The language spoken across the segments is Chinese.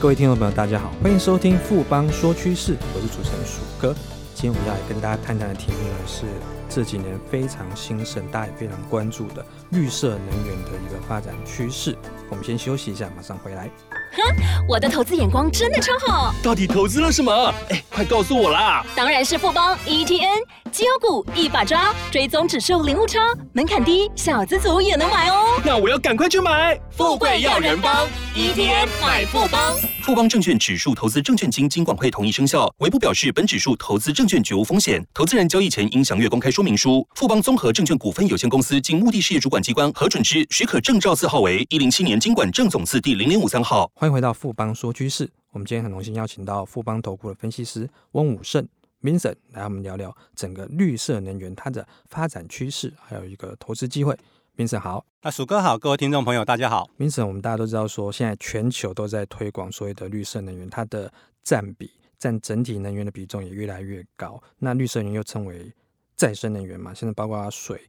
各位听众朋友，大家好，欢迎收听富邦说趋势，我是主持人鼠哥。今天我们要来跟大家探讨的题目呢，是这几年非常兴盛，大家也非常关注的绿色能源的一个发展趋势。我们先休息一下，马上回来。哼，我的投资眼光真的超好。到底投资了什么？哎，快告诉我啦！当然是富邦 ETN，绩优股一把抓，追踪指数零误差，门槛低，小资族也能买哦。那我要赶快去买。富贵要人帮，ETN 买富邦。富邦证券指数投资证券经金管会同意生效，唯不表示本指数投资证券绝无风险。投资人交易前应详阅公开说明书。富邦综合证券股份有限公司经目的事业主管机关核准之许可证照字号为一零七年金管证总字第零零五三号。欢迎回到富邦说趋势，我们今天很荣幸邀请到富邦投顾的分析师翁武胜 Vincent 来我们聊聊整个绿色能源它的发展趋势，还有一个投资机会。Vincent 好，那鼠哥好，各位听众朋友大家好。Vincent，我们大家都知道说，现在全球都在推广所谓的绿色能源，它的占比占整体能源的比重也越来越高。那绿色能源又称为再生能源嘛，现在包括水、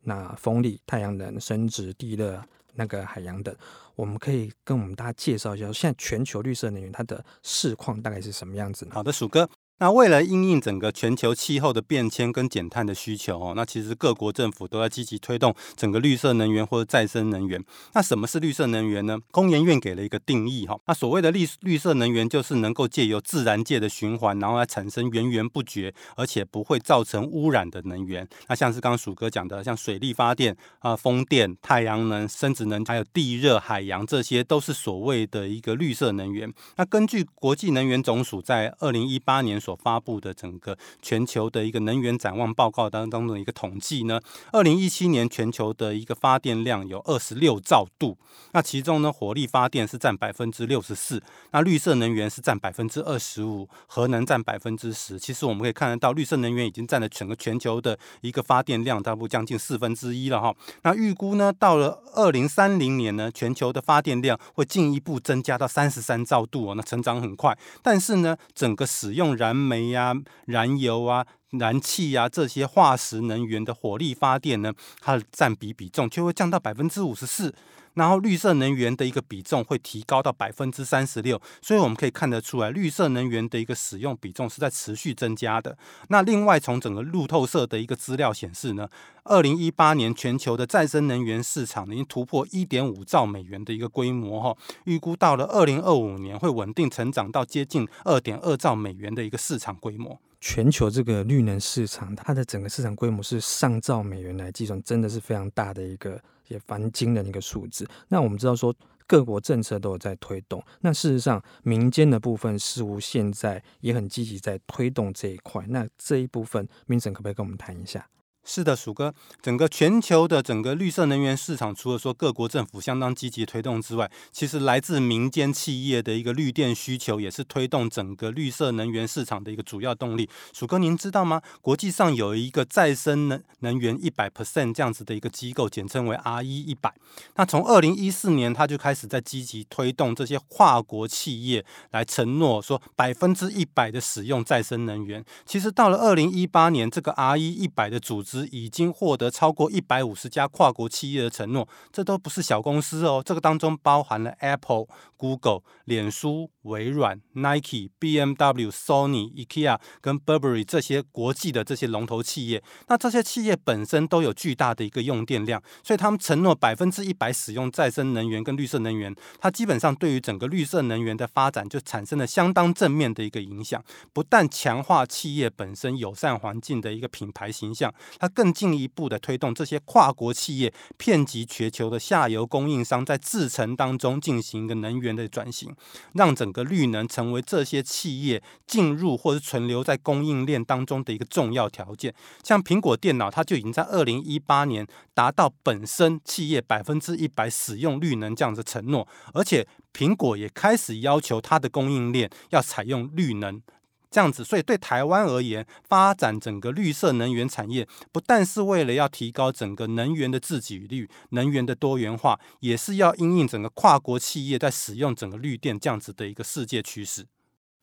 那风力、太阳能、生质、地热、那个海洋等，我们可以跟我们大家介绍一下，现在全球绿色能源它的市况大概是什么样子呢？好的，鼠哥。那为了应应整个全球气候的变迁跟减碳的需求哦，那其实各国政府都在积极推动整个绿色能源或者再生能源。那什么是绿色能源呢？工研院给了一个定义哈。那所谓的绿绿色能源就是能够借由自然界的循环，然后来产生源源不绝而且不会造成污染的能源。那像是刚刚鼠哥讲的，像水力发电啊、风电、太阳能、生质能，还有地热、海洋，这些都是所谓的一个绿色能源。那根据国际能源总署在二零一八年所发布的整个全球的一个能源展望报告当中的一个统计呢，二零一七年全球的一个发电量有二十六兆度，那其中呢，火力发电是占百分之六十四，那绿色能源是占百分之二十五，核能占百分之十。其实我们可以看得到，绿色能源已经占了整个全球的一个发电量，差不多将近四分之一了哈。那预估呢，到了二零三零年呢，全球的发电量会进一步增加到三十三兆度哦，那成长很快。但是呢，整个使用燃煤呀、燃油啊、燃气呀这些化石能源的火力发电呢，它的占比比重就会降到百分之五十四。然后绿色能源的一个比重会提高到百分之三十六，所以我们可以看得出来，绿色能源的一个使用比重是在持续增加的。那另外从整个路透社的一个资料显示呢，二零一八年全球的再生能源市场已经突破一点五兆美元的一个规模哈，预估到了二零二五年会稳定成长到接近二点二兆美元的一个市场规模。全球这个绿能市场，它的整个市场规模是上兆美元来计算，真的是非常大的一个。也蛮惊人的一个数字。那我们知道说，各国政策都有在推动。那事实上，民间的部分似乎现在也很积极在推动这一块。那这一部分民政可不可以跟我们谈一下？是的，鼠哥，整个全球的整个绿色能源市场，除了说各国政府相当积极推动之外，其实来自民间企业的一个绿电需求，也是推动整个绿色能源市场的一个主要动力。鼠哥，您知道吗？国际上有一个再生能能源一百 percent 这样子的一个机构，简称为 RE 一百。那从二零一四年，他就开始在积极推动这些跨国企业来承诺说百分之一百的使用再生能源。其实到了二零一八年，这个 RE 一百的组织。已经获得超过一百五十家跨国企业的承诺，这都不是小公司哦。这个当中包含了 Apple、Google、脸书、微软、Nike、BMW、Sony、IKEA 跟 Burberry 这些国际的这些龙头企业。那这些企业本身都有巨大的一个用电量，所以他们承诺百分之一百使用再生能源跟绿色能源。它基本上对于整个绿色能源的发展就产生了相当正面的一个影响，不但强化企业本身友善环境的一个品牌形象，它更进一步的推动这些跨国企业遍及全球的下游供应商，在制程当中进行一个能源的转型，让整个绿能成为这些企业进入或是存留在供应链当中的一个重要条件。像苹果电脑，它就已经在二零一八年达到本身企业百分之一百使用绿能这样的承诺，而且苹果也开始要求它的供应链要采用绿能。这样子，所以对台湾而言，发展整个绿色能源产业，不但是为了要提高整个能源的自给率、能源的多元化，也是要因应整个跨国企业在使用整个绿电这样子的一个世界趋势。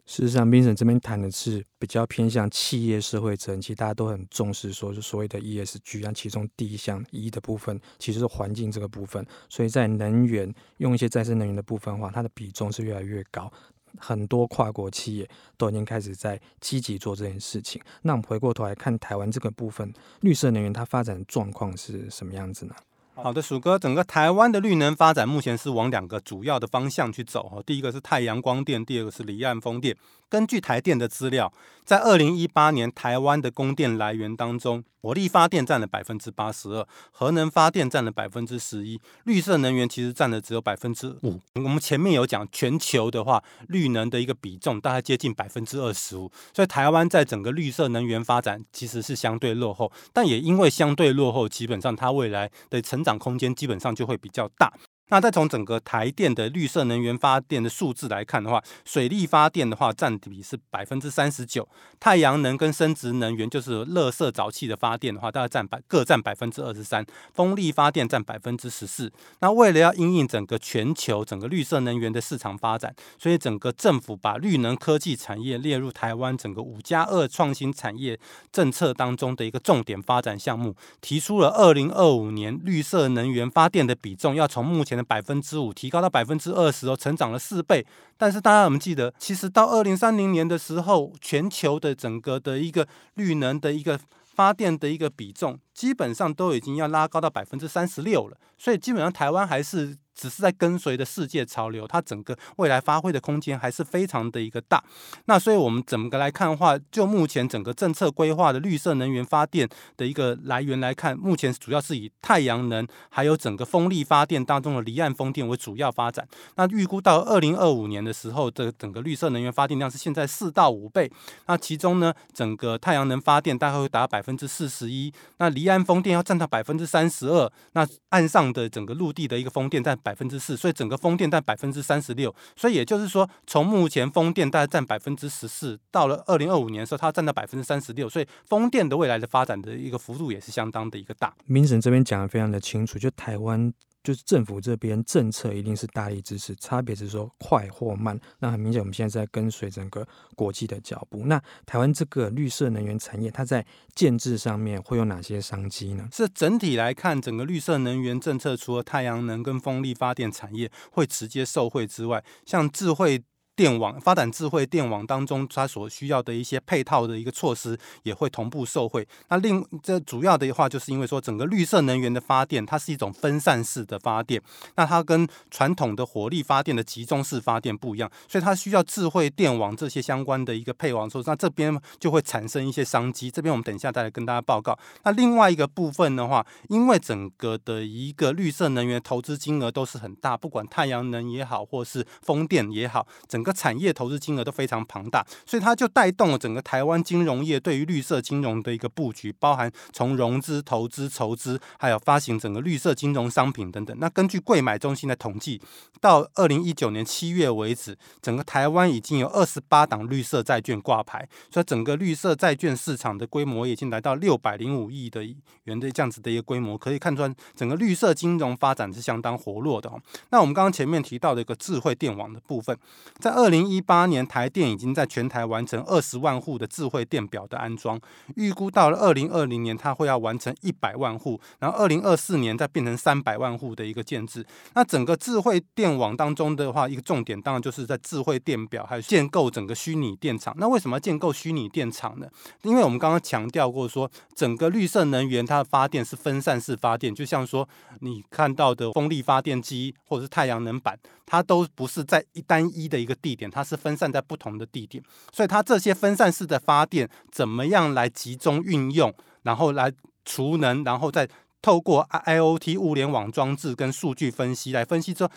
事实上，Vincent 这边谈的是比较偏向企业社会责任，其实大家都很重视，说是所谓的 ESG，像其中第一项 E 的部分，其实是环境这个部分。所以在能源用一些再生能源的部分的话，它的比重是越来越高。很多跨国企业都已经开始在积极做这件事情。那我们回过头来看台湾这个部分，绿色能源它发展状况是什么样子呢？好的，鼠哥，整个台湾的绿能发展目前是往两个主要的方向去走哈。第一个是太阳光电，第二个是离岸风电。根据台电的资料，在二零一八年，台湾的供电来源当中，火力发电占了百分之八十二，核能发电占了百分之十一，绿色能源其实占的只有百分之五。我们前面有讲，全球的话，绿能的一个比重大概接近百分之二十五，所以台湾在整个绿色能源发展其实是相对落后，但也因为相对落后，基本上它未来的成长空间基本上就会比较大。那再从整个台电的绿色能源发电的数字来看的话，水力发电的话占比是百分之三十九，太阳能跟生质能源就是热色沼气的发电的话，大概占百各占百分之二十三，风力发电占百分之十四。那为了要因应整个全球整个绿色能源的市场发展，所以整个政府把绿能科技产业列入台湾整个五加二创新产业政策当中的一个重点发展项目，提出了二零二五年绿色能源发电的比重要从目前百分之五提高到百分之二十哦，成长了四倍。但是大家有没有记得，其实到二零三零年的时候，全球的整个的一个绿能的一个发电的一个比重，基本上都已经要拉高到百分之三十六了。所以基本上台湾还是。只是在跟随的世界潮流，它整个未来发挥的空间还是非常的一个大。那所以我们整个来看的话，就目前整个政策规划的绿色能源发电的一个来源来看，目前主要是以太阳能还有整个风力发电当中的离岸风电为主要发展。那预估到二零二五年的时候，这整个绿色能源发电量是现在四到五倍。那其中呢，整个太阳能发电大概会达到百分之四十一，那离岸风电要占到百分之三十二，那岸上的整个陆地的一个风电在百分之四，所以整个风电占百分之三十六，所以也就是说，从目前风电大概占百分之十四，到了二零二五年的时候，它占到百分之三十六，所以风电的未来的发展的一个幅度也是相当的一个大。明神这边讲的非常的清楚，就台湾。就是政府这边政策一定是大力支持，差别是说快或慢。那很明显，我们现在在跟随整个国际的脚步。那台湾这个绿色能源产业，它在建制上面会有哪些商机呢？是整体来看，整个绿色能源政策，除了太阳能跟风力发电产业会直接受惠之外，像智慧。电网发展智慧电网当中，它所需要的一些配套的一个措施也会同步受惠。那另这主要的话，就是因为说整个绿色能源的发电，它是一种分散式的发电，那它跟传统的火力发电的集中式发电不一样，所以它需要智慧电网这些相关的一个配网措施。那这边就会产生一些商机。这边我们等一下再来跟大家报告。那另外一个部分的话，因为整个的一个绿色能源投资金额都是很大，不管太阳能也好，或是风电也好，整个产业投资金额都非常庞大，所以它就带动了整个台湾金融业对于绿色金融的一个布局，包含从融资、投资、筹资，还有发行整个绿色金融商品等等。那根据柜买中心的统计，到二零一九年七月为止，整个台湾已经有二十八档绿色债券挂牌，所以整个绿色债券市场的规模已经来到六百零五亿的元的这样子的一个规模，可以看出整个绿色金融发展是相当活络的。那我们刚刚前面提到的一个智慧电网的部分，在二零一八年，台电已经在全台完成二十万户的智慧电表的安装，预估到了二零二零年，它会要完成一百万户，然后二零二四年再变成三百万户的一个建置。那整个智慧电网当中的话，一个重点当然就是在智慧电表，还有建构整个虚拟电厂。那为什么要建构虚拟电厂呢？因为我们刚刚强调过说，整个绿色能源它的发电是分散式发电，就像说你看到的风力发电机或者是太阳能板。它都不是在一单一的一个地点，它是分散在不同的地点，所以它这些分散式的发电怎么样来集中运用，然后来储能，然后再透过 IoT 物联网装置跟数据分析来分析之后。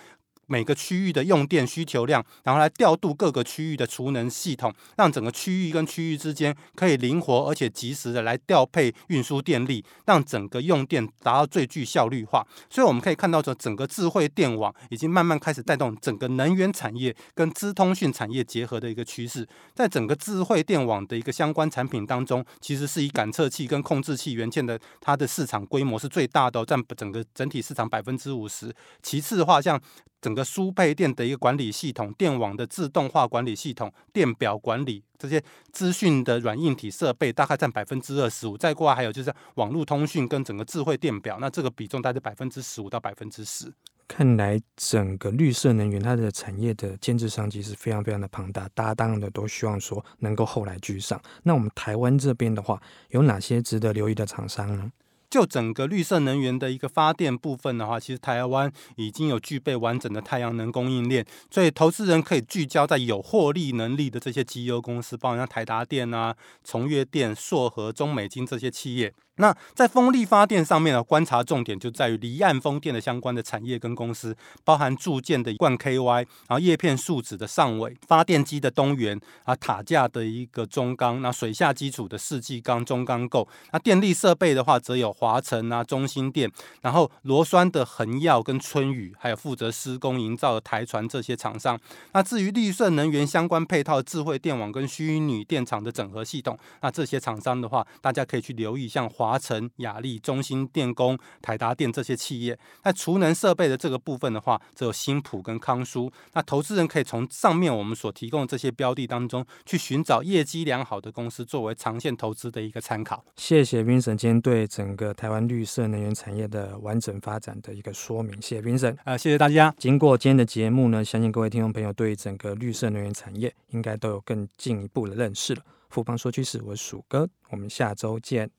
每个区域的用电需求量，然后来调度各个区域的储能系统，让整个区域跟区域之间可以灵活而且及时的来调配运输电力，让整个用电达到最具效率化。所以我们可以看到，说整个智慧电网已经慢慢开始带动整个能源产业跟资通讯产业结合的一个趋势。在整个智慧电网的一个相关产品当中，其实是以感测器跟控制器元件的它的市场规模是最大的，占整个整体市场百分之五十。其次的话，像整个输配电的一个管理系统、电网的自动化管理系统、电表管理这些资讯的软硬体设备，大概占百分之二十五。再过来还有就是网络通讯跟整个智慧电表，那这个比重大概百分之十五到百分之十。看来整个绿色能源它的产业的建制商机是非常非常的庞大，大家当然的都希望说能够后来居上。那我们台湾这边的话，有哪些值得留意的厂商呢？就整个绿色能源的一个发电部分的话，其实台湾已经有具备完整的太阳能供应链，所以投资人可以聚焦在有获利能力的这些绩优公司，包括像台达电啊、崇越电、硕和、中美晶这些企业。那在风力发电上面呢，观察重点就在于离岸风电的相关的产业跟公司，包含铸件的冠 KY，然后叶片树脂的上尾，发电机的东元啊，塔架的一个中钢，那水下基础的世纪钢、中钢构，那电力设备的话，则有华城啊、中兴电，然后螺栓的恒耀跟春雨，还有负责施工营造的台船这些厂商。那至于绿色能源相关配套智慧电网跟虚拟电厂的整合系统，那这些厂商的话，大家可以去留意，像华。华城、亚力、中兴电工、台达电这些企业，那储能设备的这个部分的话，只有新普跟康舒。那投资人可以从上面我们所提供的这些标的当中，去寻找业绩良好的公司，作为长线投资的一个参考。谢谢冰神，先对整个台湾绿色能源产业的完整发展的一个说明。谢谢 Vincent，啊，谢谢大家。经过今天的节目呢，相信各位听众朋友对整个绿色能源产业应该都有更进一步的认识了。富邦说趋势，我是鼠哥，我们下周见。